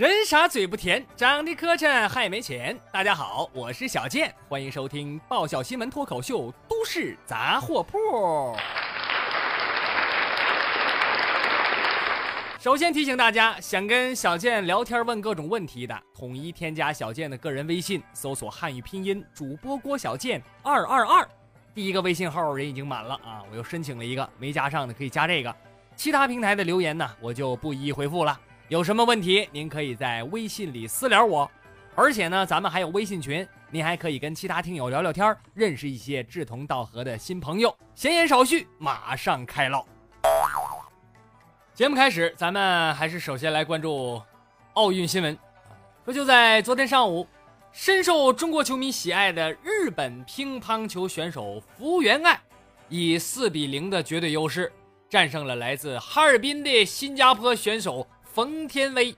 人傻嘴不甜，长得磕碜还没钱。大家好，我是小健，欢迎收听爆笑新闻脱口秀《都市杂货铺》。首先提醒大家，想跟小健聊天问各种问题的，统一添加小健的个人微信，搜索汉语拼音主播郭小健二二二。第一个微信号人已经满了啊，我又申请了一个，没加上的可以加这个。其他平台的留言呢，我就不一一回复了。有什么问题，您可以在微信里私聊我。而且呢，咱们还有微信群，您还可以跟其他听友聊聊天，认识一些志同道合的新朋友。闲言少叙，马上开唠。节目开始，咱们还是首先来关注奥运新闻。说就在昨天上午，深受中国球迷喜爱的日本乒乓球选手福原爱，以四比零的绝对优势战胜了来自哈尔滨的新加坡选手。冯天薇，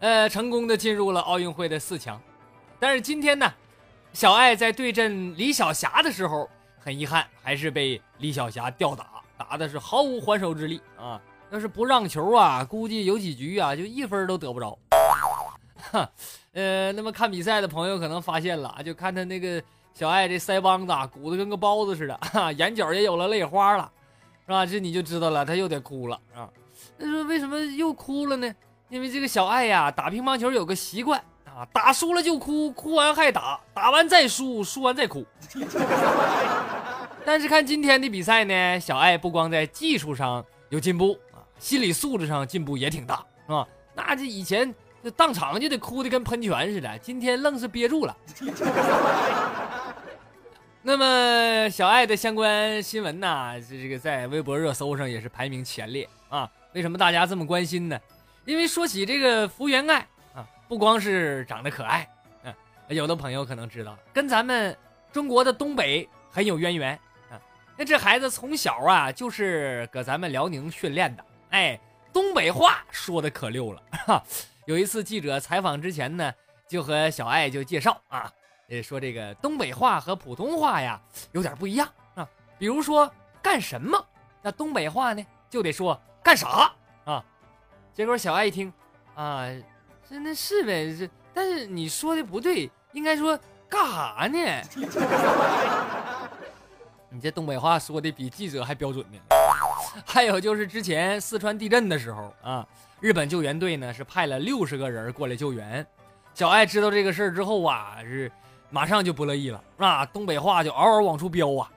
呃，成功的进入了奥运会的四强，但是今天呢，小爱在对阵李晓霞的时候，很遗憾还是被李晓霞吊打，打的是毫无还手之力啊！要是不让球啊，估计有几局啊，就一分都得不着。哈，呃，那么看比赛的朋友可能发现了，就看他那个小爱这腮帮子鼓得跟个包子似的，哈，眼角也有了泪花了，是吧？这你就知道了，他又得哭了啊。那说为什么又哭了呢？因为这个小爱呀，打乒乓球有个习惯啊，打输了就哭，哭完还打，打完再输，输完再哭。但是看今天的比赛呢，小爱不光在技术上有进步啊，心理素质上进步也挺大，是吧？那这以前这当场就得哭的跟喷泉似的，今天愣是憋住了。那么小爱的相关新闻呢，这这个在微博热搜上也是排名前列啊。为什么大家这么关心呢？因为说起这个福原爱啊，不光是长得可爱，嗯，有的朋友可能知道，跟咱们中国的东北很有渊源啊。那这孩子从小啊就是搁咱们辽宁训练的，哎，东北话说的可溜了。哈，有一次记者采访之前呢，就和小爱就介绍啊，呃，说这个东北话和普通话呀有点不一样啊。比如说干什么，那东北话呢就得说。干啥啊？结果小爱一听，啊，这那是呗，这但是你说的不对，应该说干啥呢？你这东北话说的比记者还标准呢。还有就是之前四川地震的时候啊，日本救援队呢是派了六十个人过来救援。小爱知道这个事儿之后啊，是马上就不乐意了，啊，东北话就嗷嗷往出飙啊。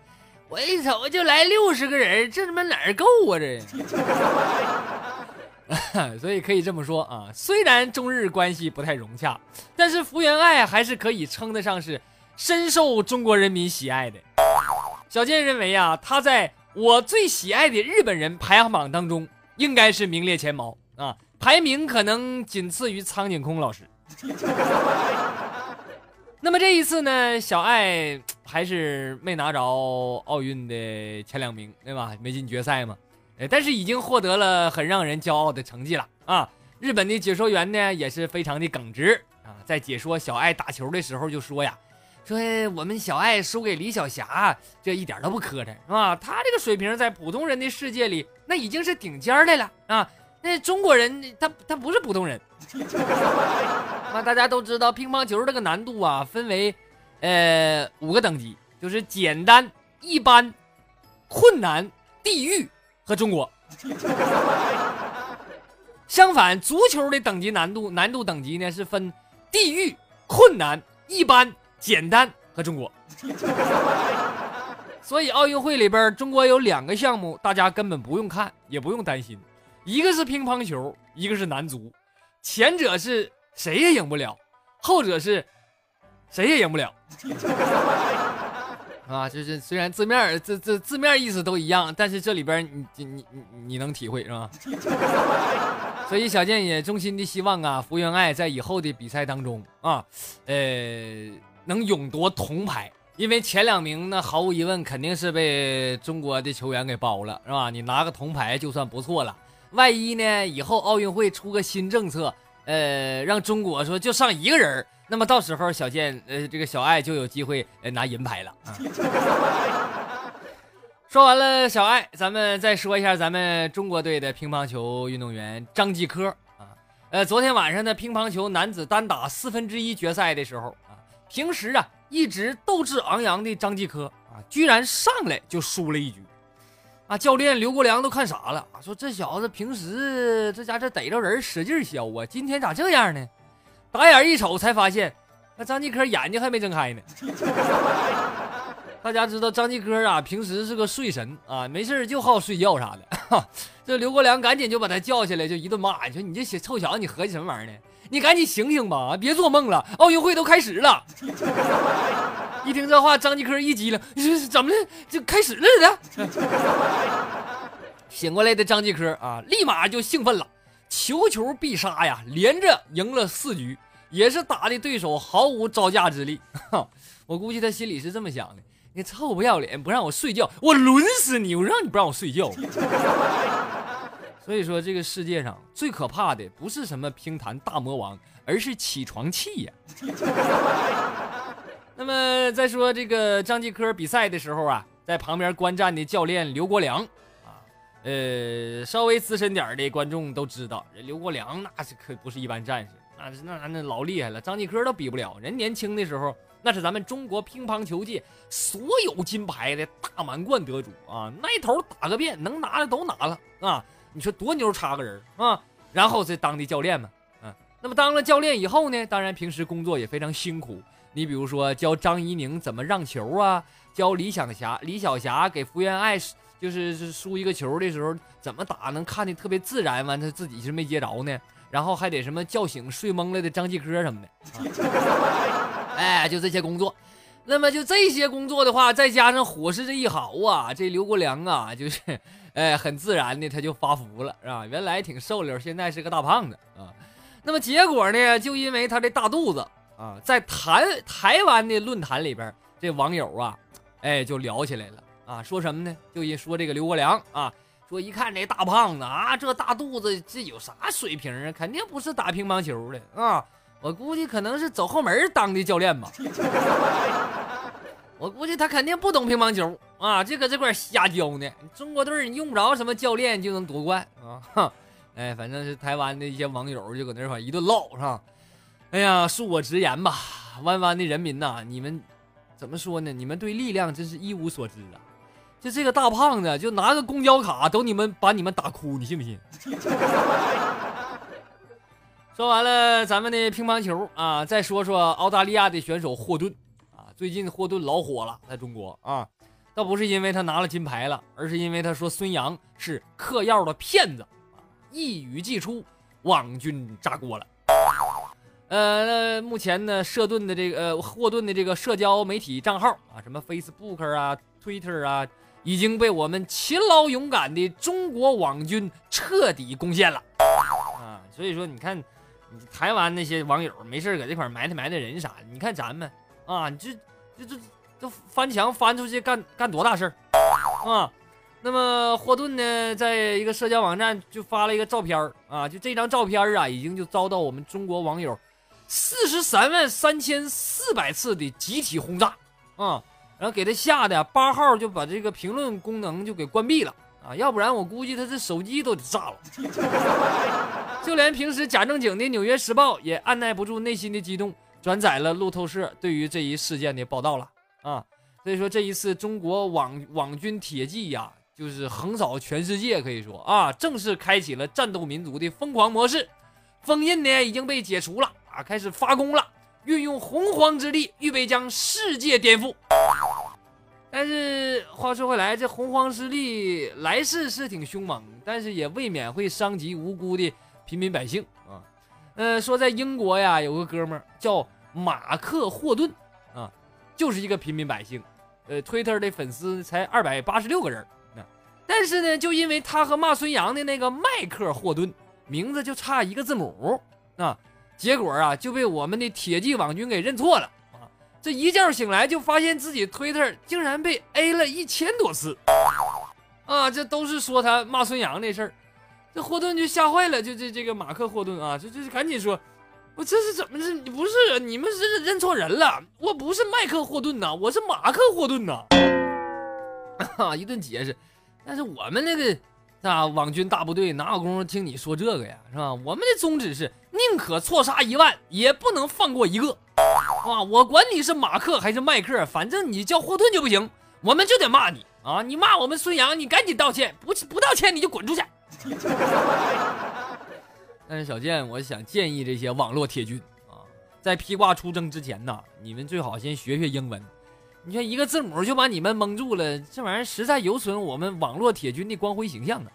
我一瞅就来六十个人，这他妈哪儿够啊？这，所以可以这么说啊，虽然中日关系不太融洽，但是福原爱还是可以称得上是深受中国人民喜爱的。小健认为啊，他在我最喜爱的日本人排行榜当中应该是名列前茅啊，排名可能仅次于苍井空老师。那么这一次呢，小爱还是没拿着奥运的前两名，对吧？没进决赛嘛。呃，但是已经获得了很让人骄傲的成绩了啊！日本的解说员呢也是非常的耿直啊，在解说小爱打球的时候就说呀：“说我们小爱输给李晓霞，这一点都不磕碜，是吧？她这个水平在普通人的世界里，那已经是顶尖的了啊！那中国人，他他不是普通人。” 那大家都知道，乒乓球这个难度啊，分为，呃，五个等级，就是简单、一般、困难、地狱和中国。相反，足球的等级难度难度等级呢是分地狱、困难、一般、简单和中国。所以奥运会里边，中国有两个项目，大家根本不用看，也不用担心，一个是乒乓球，一个是男足。前者是。谁也赢不了，后者是，谁也赢不了，啊，就是虽然字面字字字面意思都一样，但是这里边你你你你能体会是吧？所以小健也衷心的希望啊，福原爱在以后的比赛当中啊，呃，能勇夺铜牌，因为前两名呢，毫无疑问肯定是被中国的球员给包了，是吧？你拿个铜牌就算不错了，万一呢，以后奥运会出个新政策。呃，让中国说就上一个人那么到时候小健，呃，这个小爱就有机会拿银牌了。说完了小爱，咱们再说一下咱们中国队的乒乓球运动员张继科啊。呃，昨天晚上的乒乓球男子单打四分之一决赛的时候啊，平时啊一直斗志昂扬的张继科啊，居然上来就输了一局，啊，教练刘国梁都看傻了，说这小子平时这家这逮着人使劲削啊，今天咋这样呢？打眼一瞅才发现，那张继科眼睛还没睁开呢。大家知道张继科啊，平时是个睡神啊，没事就好睡觉啥的。这刘国梁赶紧就把他叫起来，就一顿骂。你说你这小臭小子，你合计什么玩意儿呢？你赶紧醒醒吧，别做梦了，奥运会都开始了。一听这话，张继科一激灵，怎么的？就开始了的？醒过来的张继科啊，立马就兴奋了，球球必杀呀，连着赢了四局，也是打的对手毫无招架之力。我估计他心里是这么想的。你臭不要脸，不让我睡觉，我抡死你！我让你不让我睡觉。所以说，这个世界上最可怕的不是什么乒坛大魔王，而是起床气呀。那么再说这个张继科比赛的时候啊，在旁边观战的教练刘国梁啊，呃，稍微资深点的观众都知道，人刘国梁那是可不是一般战士，那那那老厉害了，张继科都比不了。人年轻的时候。那是咱们中国乒乓球界所有金牌的大满贯得主啊，那一头打个遍，能拿的都拿了啊！你说多牛叉个人啊！然后再当的教练嘛，啊，那么当了教练以后呢，当然平时工作也非常辛苦。你比如说教张怡宁怎么让球啊，教李晓霞、李晓霞给福原爱就是输一个球的时候怎么打能看的特别自然，完他自己是没接着呢，然后还得什么叫醒睡懵了的张继科什么的。哎，就这些工作，那么就这些工作的话，再加上伙食这一好啊，这刘国梁啊，就是，哎，很自然的他就发福了，是吧？原来挺瘦溜，现在是个大胖子啊。那么结果呢，就因为他这大肚子啊，在台台湾的论坛里边，这网友啊，哎，就聊起来了啊，说什么呢？就一说这个刘国梁啊，说一看这大胖子啊，这大肚子，这有啥水平啊？肯定不是打乒乓球的啊。我估计可能是走后门当的教练吧。我估计他肯定不懂乒乓球啊，就搁这块瞎教呢。中国队你用不着什么教练就能夺冠啊！哼，哎，反正是台湾的一些网友就搁那块一顿唠，是吧？哎呀，恕我直言吧，弯弯的人民呐，你们怎么说呢？你们对力量真是一无所知啊！就这个大胖子，就拿个公交卡都你们把你们打哭，你信不信？说完了咱们的乒乓球啊，再说说澳大利亚的选手霍顿啊。最近霍顿老火了，在中国啊，倒不是因为他拿了金牌了，而是因为他说孙杨是嗑药的骗子啊，一语既出，网军炸锅了。呃，那目前呢，舍顿的这个呃霍顿的这个社交媒体账号啊，什么 Facebook 啊、Twitter 啊，已经被我们勤劳勇敢的中国网军彻底攻陷了啊。所以说，你看。你台湾那些网友没事搁这块埋汰埋汰人啥的，你看咱们啊，你这这这这翻墙翻出去干干多大事儿啊？那么霍顿呢，在一个社交网站就发了一个照片啊，就这张照片啊，已经就遭到我们中国网友四十三万三千四百次的集体轰炸啊，然后给他吓得八号就把这个评论功能就给关闭了啊，要不然我估计他这手机都得炸了。就连平时假正经的《纽约时报》也按耐不住内心的激动，转载了路透社对于这一事件的报道了啊！所以说这一次中国网网军铁骑呀，就是横扫全世界，可以说啊，正式开启了战斗民族的疯狂模式。封印呢已经被解除了啊，开始发功了，运用洪荒之力，预备将世界颠覆。但是话说回来，这洪荒之力来势是挺凶猛，但是也未免会伤及无辜的。平民百姓啊，呃，说在英国呀，有个哥们儿叫马克霍顿啊，就是一个平民百姓，呃，Twitter 的粉丝才二百八十六个人啊，但是呢，就因为他和骂孙杨的那个迈克霍顿名字就差一个字母啊，结果啊就被我们的铁骑网军给认错了啊，这一觉醒来就发现自己推特竟然被 A 了一千多次啊，这都是说他骂孙杨那事儿。这霍顿就吓坏了，就这这个马克霍顿啊，这这赶紧说，我这是怎么是？不是你们是认错人了，我不是麦克霍顿呐，我是马克霍顿呐。啊，一顿解释，但是我们那个那网军大部队哪有功夫听你说这个呀，是吧？我们的宗旨是宁可错杀一万，也不能放过一个。啊，我管你是马克还是麦克，反正你叫霍顿就不行，我们就得骂你啊！你骂我们孙杨，你赶紧道歉，不不道歉你就滚出去。但是小健，我想建议这些网络铁军啊，在披挂出征之前呢，你们最好先学学英文。你看一个字母就把你们蒙住了，这玩意儿实在有损我们网络铁军的光辉形象啊！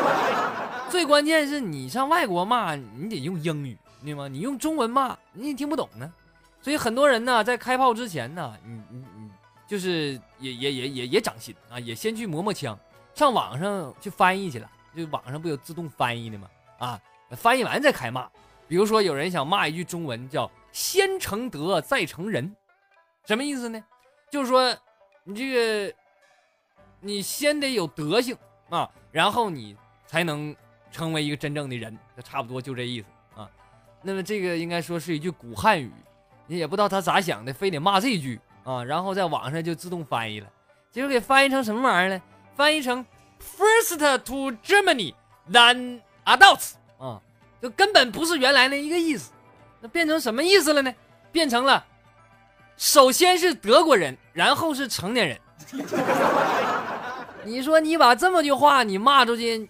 最关键是你上外国骂，你得用英语，对吗？你用中文骂，你也听不懂呢。所以很多人呢，在开炮之前呢，你你你就是也也也也也长心啊，也先去磨磨枪，上网上去翻译去了。就网上不有自动翻译的吗？啊，翻译完再开骂。比如说有人想骂一句中文，叫“先成德再成人”，什么意思呢？就是说你这个你先得有德行啊，然后你才能成为一个真正的人。差不多就这意思啊。那么这个应该说是一句古汉语。你也不知道他咋想的，非得骂这句啊，然后在网上就自动翻译了，结果给翻译成什么玩意儿呢？翻译成 “First to Germany, then adults” 啊，就根本不是原来那一个意思。那变成什么意思了呢？变成了首先是德国人，然后是成年人。你说你把这么句话你骂出去，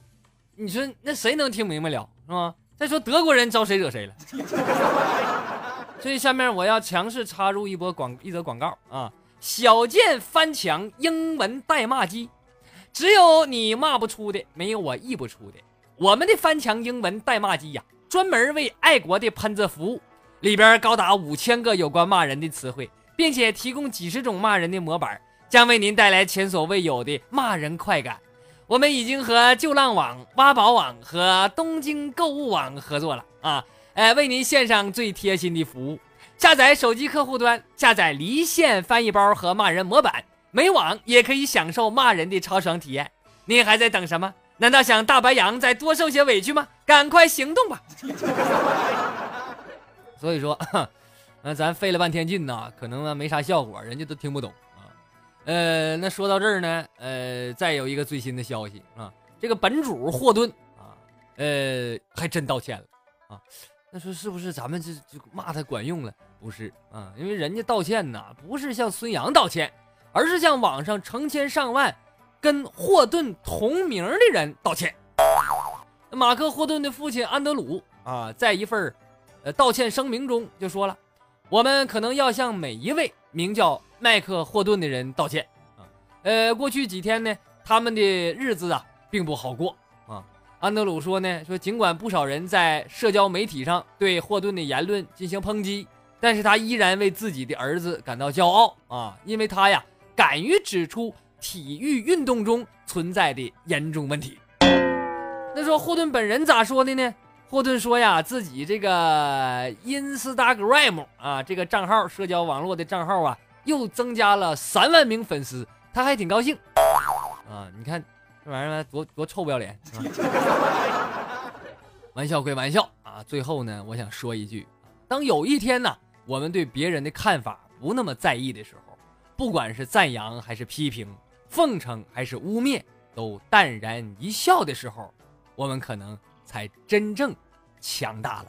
你说那谁能听明白了是吧？再说德国人招谁惹谁了？所以下面我要强势插入一波广一则广告啊！小贱翻墙英文代骂机，只有你骂不出的，没有我译不出的。我们的翻墙英文代骂机呀，专门为爱国的喷子服务，里边高达五千个有关骂人的词汇，并且提供几十种骂人的模板，将为您带来前所未有的骂人快感。我们已经和旧浪网、挖宝网和东京购物网合作了啊！哎，为您献上最贴心的服务，下载手机客户端，下载离线翻译包和骂人模板，没网也可以享受骂人的超爽体验。您还在等什么？难道想大白羊再多受些委屈吗？赶快行动吧！所以说，那咱费了半天劲呐，可能呢没啥效果，人家都听不懂啊。呃，那说到这儿呢，呃，再有一个最新的消息啊，这个本主霍顿啊，呃，还真道歉了啊。那说是不是咱们这就骂他管用了？不是啊，因为人家道歉呐，不是向孙杨道歉，而是向网上成千上万跟霍顿同名的人道歉。马克·霍顿的父亲安德鲁啊，在一份呃道歉声明中就说了：“我们可能要向每一位名叫麦克·霍顿的人道歉啊。呃，过去几天呢，他们的日子啊，并不好过啊。”安德鲁说呢，说尽管不少人在社交媒体上对霍顿的言论进行抨击，但是他依然为自己的儿子感到骄傲啊，因为他呀敢于指出体育运动中存在的严重问题。那说霍顿本人咋说的呢？霍顿说呀，自己这个 Instagram 啊，这个账号社交网络的账号啊，又增加了三万名粉丝，他还挺高兴啊。你看。这玩意儿多多臭不要脸！玩笑归玩笑啊，最后呢，我想说一句：当有一天呢，我们对别人的看法不那么在意的时候，不管是赞扬还是批评，奉承还是污蔑，都淡然一笑的时候，我们可能才真正强大了。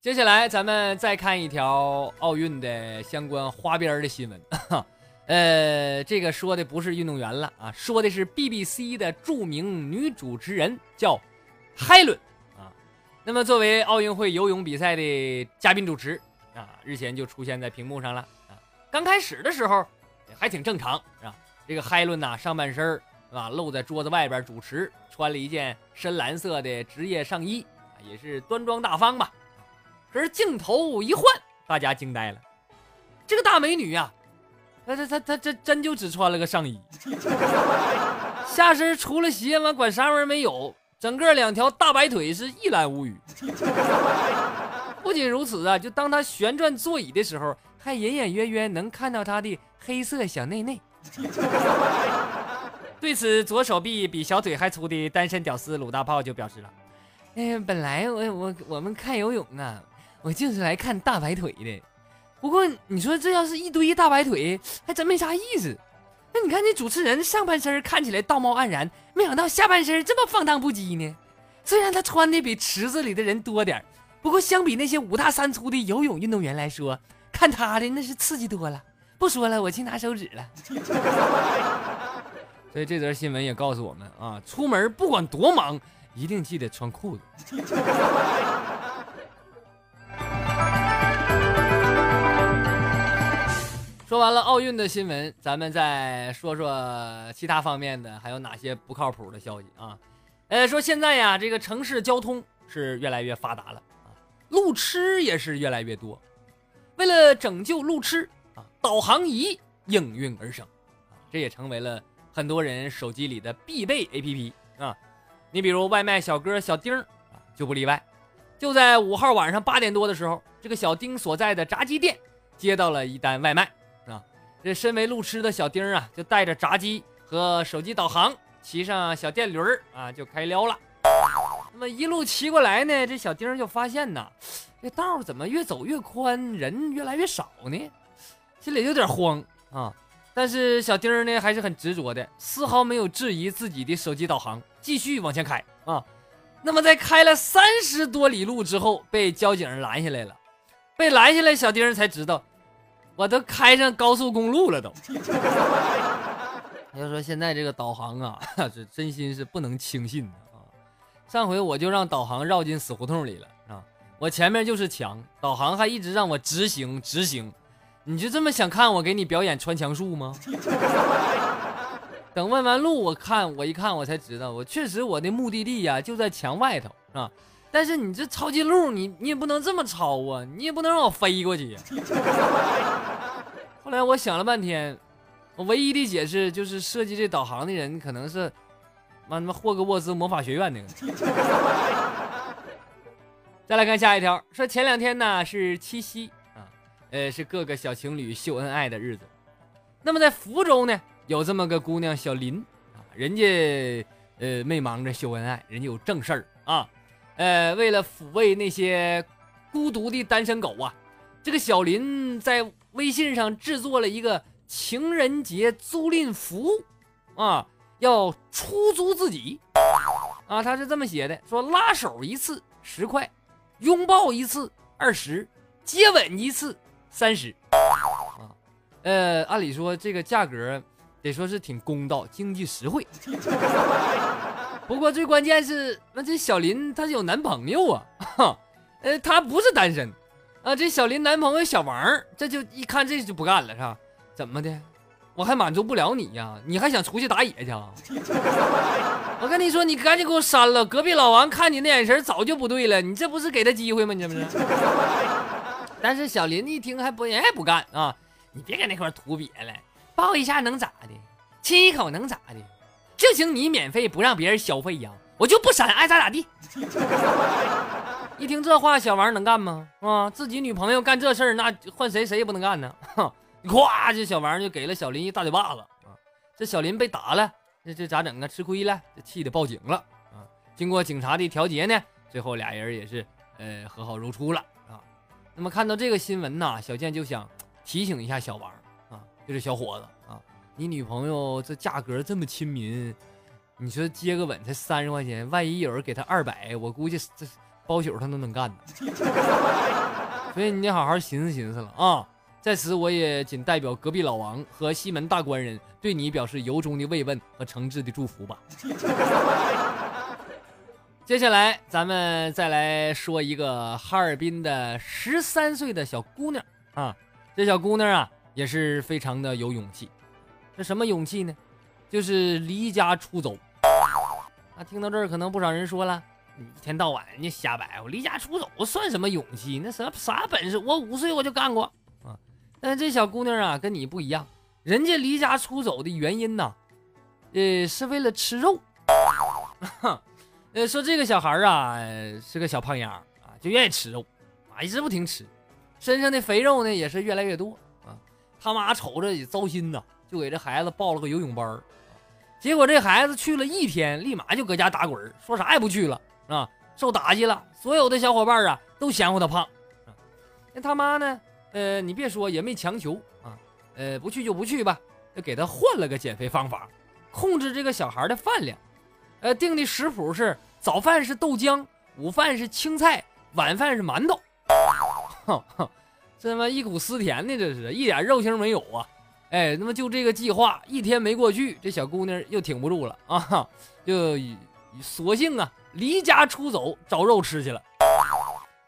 接下来，咱们再看一条奥运的相关花边的新闻。呃，这个说的不是运动员了啊，说的是 BBC 的著名女主持人，叫海伦啊。那么，作为奥运会游泳比赛的嘉宾主持啊，日前就出现在屏幕上了啊。刚开始的时候还挺正常，是吧？这个海伦呐，上半身是吧，露在桌子外边主持，穿了一件深蓝色的职业上衣，也是端庄大方吧。可是镜头一换，大家惊呆了，这个大美女呀，她她她她这真就只穿了个上衣，下身除了鞋嘛，管啥玩意没有，整个两条大白腿是一览无余。不仅如此啊，就当她旋转座椅的时候，还隐隐约约能看到她的黑色小内内。对此，左手臂比小腿还粗的单身屌丝鲁大炮就表示了：“哎，本来我我我们看游泳啊。”我就是来看大白腿的，不过你说这要是一堆大白腿，还真没啥意思。那你看这主持人上半身看起来道貌岸然，没想到下半身这么放荡不羁呢。虽然他穿的比池子里的人多点不过相比那些五大三粗的游泳运动员来说，看他的那是刺激多了。不说了，我去拿手纸了。所以这则新闻也告诉我们啊，出门不管多忙，一定记得穿裤子。说完了奥运的新闻，咱们再说说其他方面的，还有哪些不靠谱的消息啊？呃，说现在呀，这个城市交通是越来越发达了啊，路痴也是越来越多。为了拯救路痴啊，导航仪应运而生啊，这也成为了很多人手机里的必备 APP 啊。你比如外卖小哥小丁啊，就不例外。就在五号晚上八点多的时候，这个小丁所在的炸鸡店接到了一单外卖啊。这身为路痴的小丁啊，就带着炸鸡和手机导航，骑上小电驴儿啊，就开撩了。那么一路骑过来呢，这小丁就发现呐，这道怎么越走越宽，人越来越少呢？心里有点慌啊。但是小丁呢，还是很执着的，丝毫没有质疑自己的手机导航，继续往前开啊。那么在开了三十多里路之后，被交警拦下来了。被拦下来，小丁才知道。我都开上高速公路了，都。要说现在这个导航啊，是真心是不能轻信的啊！上回我就让导航绕进死胡同里了啊！我前面就是墙，导航还一直让我直行直行，你就这么想看我给你表演穿墙术吗？等问完路，我看我一看，我才知道，我确实我的目的地呀就在墙外头啊！但是你这抄近路，你你也不能这么抄啊，你也不能让我飞过去呀！后来我想了半天，我唯一的解释就是设计这导航的人可能是，妈他妈霍格沃兹魔法学院那个。再来看下一条，说前两天呢是七夕啊，呃是各个小情侣秀恩爱的日子。那么在福州呢，有这么个姑娘小林啊，人家呃没忙着秀恩爱，人家有正事儿啊，呃为了抚慰那些孤独的单身狗啊，这个小林在。微信上制作了一个情人节租赁服务，啊，要出租自己，啊，他是这么写的：说拉手一次十块，拥抱一次二十，接吻一次三十，啊，呃，按理说这个价格得说是挺公道、经济实惠。不过最关键是，那这小林她有男朋友啊，呃，她不是单身。啊，这小林男朋友小王，这就一看这就不干了，是吧？怎么的？我还满足不了你呀？你还想出去打野去啊？我跟你说，你赶紧给我删了！隔壁老王看你那眼神早就不对了，你这不是给他机会吗？你这不是？但是小林一听还不人还不干啊！你别搁那块图别了，抱一下能咋的？亲一口能咋的？就行你免费不让别人消费呀？我就不闪，爱咋咋地。一听这话，小王能干吗？啊，自己女朋友干这事儿，那换谁谁也不能干呢。哼，咵，这小王就给了小林一大嘴巴子啊！这小林被打了，这这咋整啊？吃亏了，这气得报警了啊！经过警察的调解呢，最后俩人也是呃和好如初了。那么看到这个新闻呢，小健就想 提醒一下小王啊，就是小伙子啊，你女朋友这价格这么亲民，你说接个吻才三十块钱，万一有人给他二百，我估计这。包宿他都能干呢，所以你得好好寻思寻思了啊！在此，我也仅代表隔壁老王和西门大官人对你表示由衷的慰问和诚挚的祝福吧。接下来，咱们再来说一个哈尔滨的十三岁的小姑娘啊，这小姑娘啊也是非常的有勇气。这什么勇气呢？就是离家出走。啊，听到这儿，可能不少人说了。你一天到晚你瞎摆，我离家出走算什么勇气？那啥啥本事？我五岁我就干过啊！但这小姑娘啊，跟你不一样，人家离家出走的原因呢，呃，是为了吃肉。呃，说这个小孩啊是个小胖丫啊，就愿意吃肉啊，一直不停吃，身上的肥肉呢也是越来越多啊。他妈瞅着也糟心呐，就给这孩子报了个游泳班结果这孩子去了一天，立马就搁家打滚，说啥也不去了。啊，受打击了，所有的小伙伴啊都嫌乎他胖，那他妈呢？呃，你别说，也没强求啊，呃，不去就不去吧。就给他换了个减肥方法，控制这个小孩的饭量。呃，定的食谱是早饭是豆浆，午饭是青菜，晚饭是馒头。哼哼，这他妈一股思甜的，这是一点肉腥没有啊！哎，那么就这个计划一天没过去，这小姑娘又挺不住了啊，就索性啊离家出走找肉吃去了。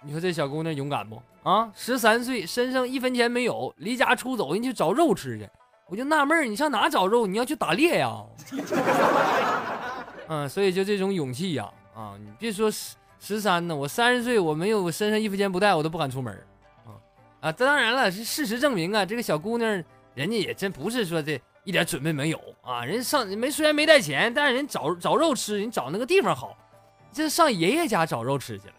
你说这小姑娘勇敢不啊？十三岁，身上一分钱没有，离家出走，人去找肉吃去。我就纳闷你上哪找肉？你要去打猎呀？嗯，所以就这种勇气呀，啊，你别说十十三呢，我三十岁，我没有我身上一分钱不带，我都不敢出门啊啊！当然了，是事实证明啊，这个小姑娘，人家也真不是说这一点准备没有啊，人上没虽然没带钱，但是人找找肉吃，人找那个地方好，这上爷爷家找肉吃去了。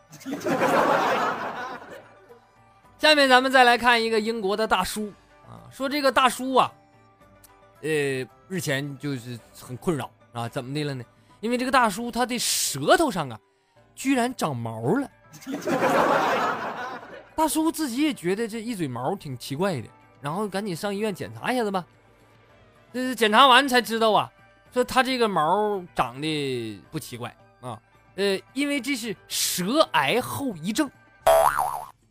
下面咱们再来看一个英国的大叔啊，说这个大叔啊，呃，日前就是很困扰啊，怎么的了呢？因为这个大叔他的舌头上啊，居然长毛了。大叔自己也觉得这一嘴毛挺奇怪的，然后赶紧上医院检查一下子吧。这检查完才知道啊，说他这个毛长得不奇怪啊，呃，因为这是舌癌后遗症。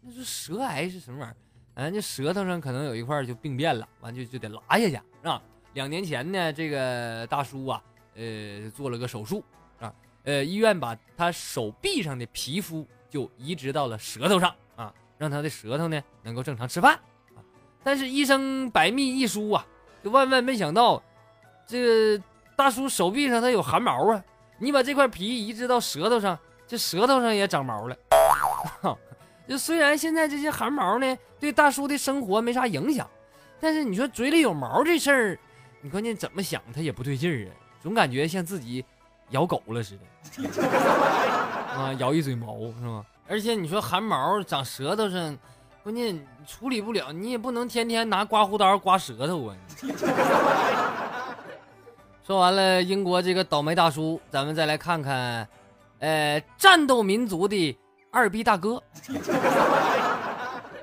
那说舌癌是什么玩意儿？嗯，这舌头上可能有一块就病变了，完就就得拉下去，是吧？两年前呢，这个大叔啊。呃，做了个手术啊，呃，医院把他手臂上的皮肤就移植到了舌头上啊，让他的舌头呢能够正常吃饭啊。但是医生百密一疏啊，就万万没想到，这个大叔手臂上他有汗毛啊，你把这块皮移植到舌头上，这舌头上也长毛了。就虽然现在这些汗毛呢对大叔的生活没啥影响，但是你说嘴里有毛这事儿，你关键怎么想他也不对劲儿啊。总感觉像自己咬狗了似的，啊，咬一嘴毛是吗？而且你说汗毛长舌头上，关键处理不了，你也不能天天拿刮胡刀刮舌头啊。说完了英国这个倒霉大叔，咱们再来看看，呃，战斗民族的二逼大哥。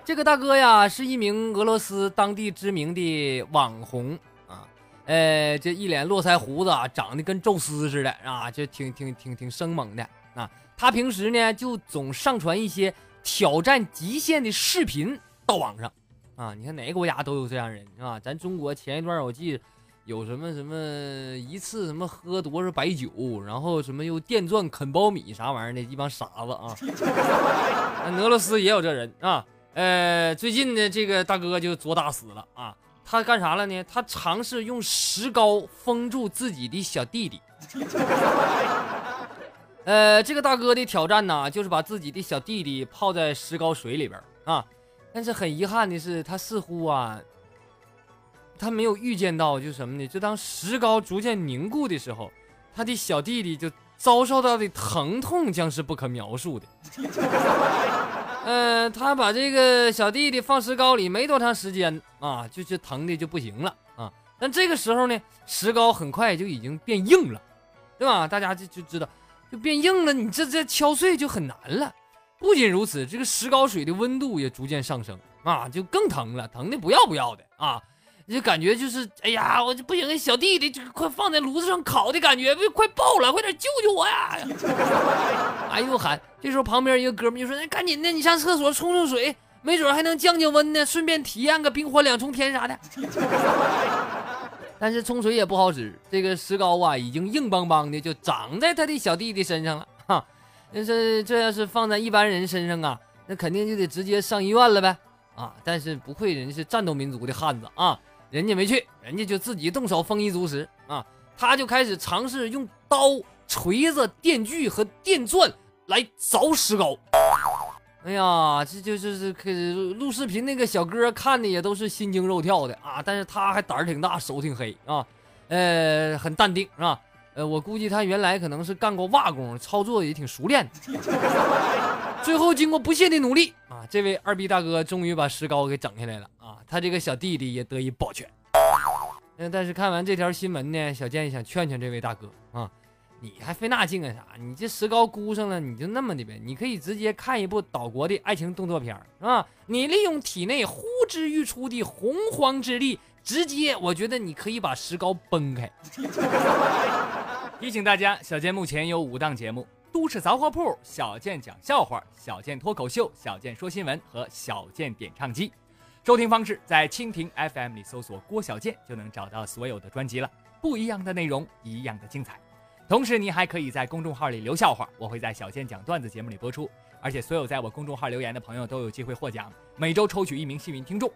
这个大哥呀，是一名俄罗斯当地知名的网红。呃，这一脸络腮胡子，长得跟宙斯似的啊，就挺挺挺挺生猛的啊。他平时呢，就总上传一些挑战极限的视频到网上啊。你看哪个国家都有这样人是吧？咱中国前一段我记得有什么什么一次什么喝多少白酒，然后什么又电钻啃苞米啥玩意儿的一帮傻子啊。俄罗斯也有这人啊。呃，最近呢，这个大哥就作大死了啊。他干啥了呢？他尝试用石膏封住自己的小弟弟。呃，这个大哥的挑战呢，就是把自己的小弟弟泡在石膏水里边啊。但是很遗憾的是，他似乎啊，他没有预见到，就什么呢？就当石膏逐渐凝固的时候，他的小弟弟就遭受到的疼痛将是不可描述的。呃，他把这个小弟弟放石膏里没多长时间啊，就就疼的就不行了啊。但这个时候呢，石膏很快就已经变硬了，对吧？大家就就知道，就变硬了，你这这敲碎就很难了。不仅如此，这个石膏水的温度也逐渐上升啊，就更疼了，疼的不要不要的啊。就感觉就是，哎呀，我就不行，小弟弟就快放在炉子上烤的感觉，快爆了，快点救救我呀！哎呦喊，这时候旁边一个哥们就说：“那赶紧的，你上厕所冲冲水，没准还能降降温呢，顺便体验个冰火两重天啥的。”但是冲水也不好使，这个石膏啊，已经硬邦邦的就长在他的小弟弟身上了。哈，那是这要是放在一般人身上啊，那肯定就得直接上医院了呗。啊，但是不愧人是战斗民族的汉子啊。人家没去，人家就自己动手丰衣足食啊！他就开始尝试用刀、锤子、电锯和电钻来凿石膏。哎呀，这就就是可录视频那个小哥看的也都是心惊肉跳的啊！但是他还胆儿挺大，手挺黑啊，呃，很淡定是吧？呃，我估计他原来可能是干过瓦工，操作也挺熟练的。最后经过不懈的努力啊，这位二逼大哥终于把石膏给整下来了啊！他这个小弟弟也得以保全。嗯，但是看完这条新闻呢，小健想劝劝这位大哥啊，你还费那劲干啥？你这石膏箍上了，你就那么的呗，你可以直接看一部岛国的爱情动作片是吧？你利用体内呼之欲出的洪荒之力，直接我觉得你可以把石膏崩开。提醒大家，小健目前有五档节目：都市杂货铺、小健讲笑话、小健脱口秀、小健说新闻和小健点唱机。收听方式在蜻蜓 FM 里搜索郭小健就能找到所有的专辑了。不一样的内容，一样的精彩。同时，你还可以在公众号里留笑话，我会在小健讲段子节目里播出。而且，所有在我公众号留言的朋友都有机会获奖，每周抽取一名幸运听众，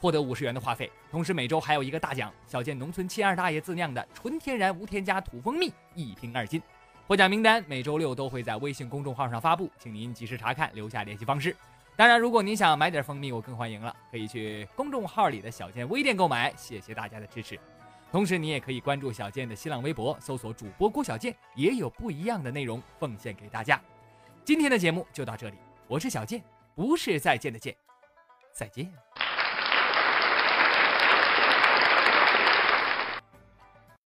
获得五十元的话费。同时，每周还有一个大奖——小健农村亲二大爷自酿的纯天然无添加土蜂蜜，一瓶二斤。获奖名单每周六都会在微信公众号上发布，请您及时查看，留下联系方式。当然，如果您想买点蜂蜜，我更欢迎了，可以去公众号里的小健微店购买。谢谢大家的支持。同时，你也可以关注小健的新浪微博，搜索主播郭小健，也有不一样的内容奉献给大家。今天的节目就到这里，我是小健，不是再见的见，再见。